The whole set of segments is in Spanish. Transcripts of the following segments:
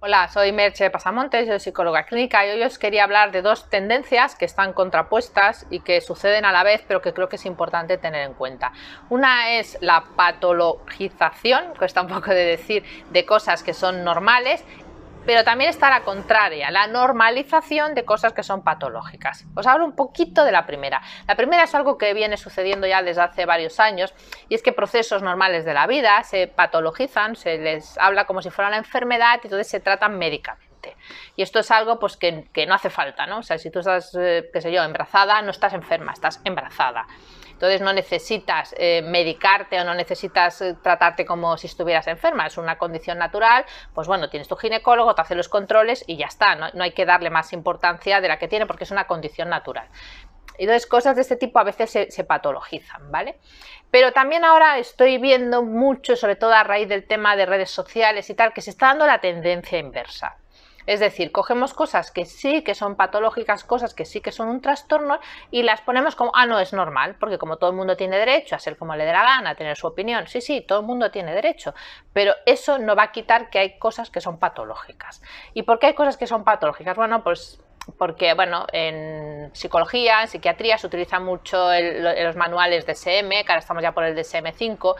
Hola, soy Merche Pasamontes, soy psicóloga clínica y hoy os quería hablar de dos tendencias que están contrapuestas y que suceden a la vez, pero que creo que es importante tener en cuenta. Una es la patologización, que está un poco de decir, de cosas que son normales pero también está la contraria, la normalización de cosas que son patológicas. Os hablo un poquito de la primera. La primera es algo que viene sucediendo ya desde hace varios años y es que procesos normales de la vida se patologizan, se les habla como si fuera una enfermedad y entonces se tratan médicamente. Y esto es algo pues, que, no hace falta, ¿no? O sea, si tú estás, eh, qué sé yo, embarazada, no estás enferma, estás embarazada. Entonces no necesitas eh, medicarte o no necesitas eh, tratarte como si estuvieras enferma, es una condición natural, pues bueno, tienes tu ginecólogo, te hace los controles y ya está, no, hay que darle más importancia de la que tiene porque es una condición natural. Entonces, cosas de este tipo a veces se, se, patologizan, ¿vale? Pero también ahora estoy viendo mucho, sobre todo a raíz del tema de redes sociales y tal, que se está dando la tendencia inversa. Es decir, cogemos cosas que sí que son patológicas, cosas que sí que son un trastorno y las ponemos como, ah, no, es normal, porque como todo el mundo tiene derecho a ser como le dé la gana, a tener su opinión, sí, sí, todo el mundo tiene derecho, pero eso no va a quitar que hay cosas que son patológicas. ¿Y por qué hay cosas que son patológicas? Bueno, pues porque bueno, en psicología, en psiquiatría se utilizan mucho los manuales DSM, que ahora estamos ya por el DSM-5,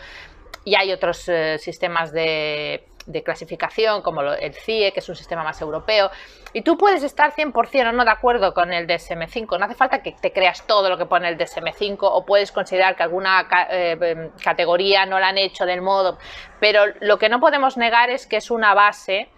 y hay otros eh, sistemas de de clasificación, como el CIE, que es un sistema más europeo, y tú puedes estar 100% o no de acuerdo con el DSM5, no hace falta que te creas todo lo que pone el DSM5 o puedes considerar que alguna eh, em, categoría no la han hecho del modo, pero lo que no podemos negar es que es una base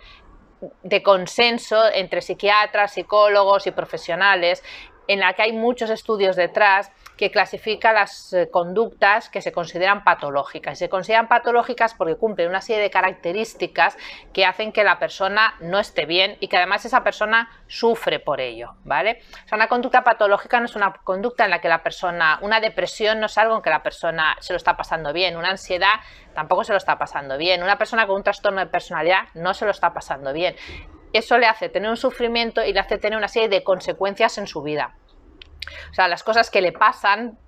de consenso entre psiquiatras, psicólogos y profesionales en la que hay muchos estudios detrás que clasifica las eh, conductas que se consideran patológicas. Se consideran patológicas porque cumplen una serie de características que hacen que la persona no esté bien y que además esa persona sufre por ello, ¿vale? Una conducta patológica no es una conducta en la que la persona, una depresión no es algo en que la persona se lo está pasando bien, una ansiedad tampoco se lo está pasando bien, una persona con un trastorno de personalidad no se lo está pasando bien. Eso le hace tener un sufrimiento y le hace tener una serie de consecuencias en su vida. O sea, las cosas que le pasan,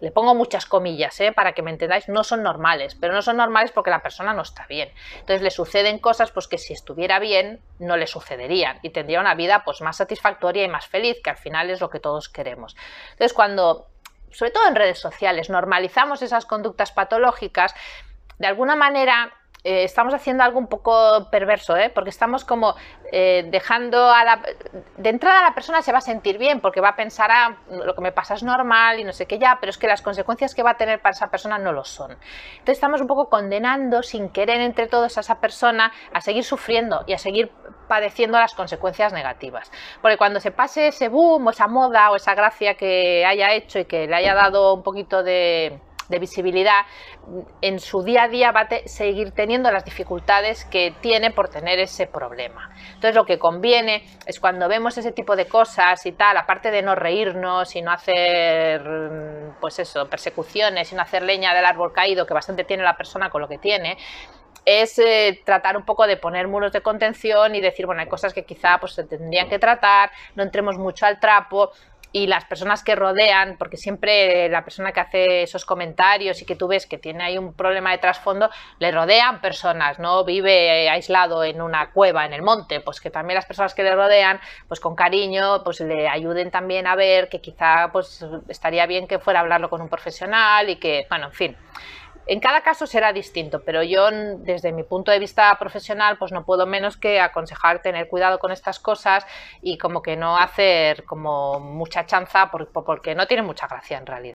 le pongo muchas comillas, ¿eh? para que me entendáis, no son normales, pero no son normales porque la persona no está bien. Entonces le suceden cosas pues, que si estuviera bien no le sucederían y tendría una vida pues, más satisfactoria y más feliz, que al final es lo que todos queremos. Entonces cuando, sobre todo en redes sociales, normalizamos esas conductas patológicas, de alguna manera eh, estamos haciendo algo un poco perverso, ¿eh? porque estamos como eh, dejando a la... De entrada la persona se va a sentir bien porque va a pensar, ah, lo que me pasa es normal y no sé qué ya, pero es que las consecuencias que va a tener para esa persona no lo son. Entonces estamos un poco condenando sin querer entre todos a esa persona a seguir sufriendo y a seguir padeciendo las consecuencias negativas. Porque cuando se pase ese boom o esa moda o esa gracia que haya hecho y que le haya dado un poquito de de visibilidad, en su día a día va a seguir teniendo las dificultades que tiene por tener ese problema. Entonces lo que conviene es cuando vemos ese tipo de cosas y tal, aparte de no reírnos y no hacer, pues eso, persecuciones y no hacer leña del árbol caído, que bastante tiene la persona con lo que tiene, es eh, tratar un poco de poner muros de contención y decir, bueno, hay cosas que quizá pues, se tendrían que tratar, no entremos mucho al trapo, y las personas que rodean, porque siempre la persona que hace esos comentarios y que tú ves que tiene ahí un problema de trasfondo, le rodean personas, no vive aislado en una cueva en el monte, pues que también las personas que le rodean, pues con cariño, pues le ayuden también a ver que quizá pues estaría bien que fuera a hablarlo con un profesional y que, bueno, en fin. En cada caso será distinto, pero yo desde mi punto de vista profesional pues no puedo menos que aconsejar tener cuidado con estas cosas y como que no hacer como mucha chanza porque no tiene mucha gracia en realidad.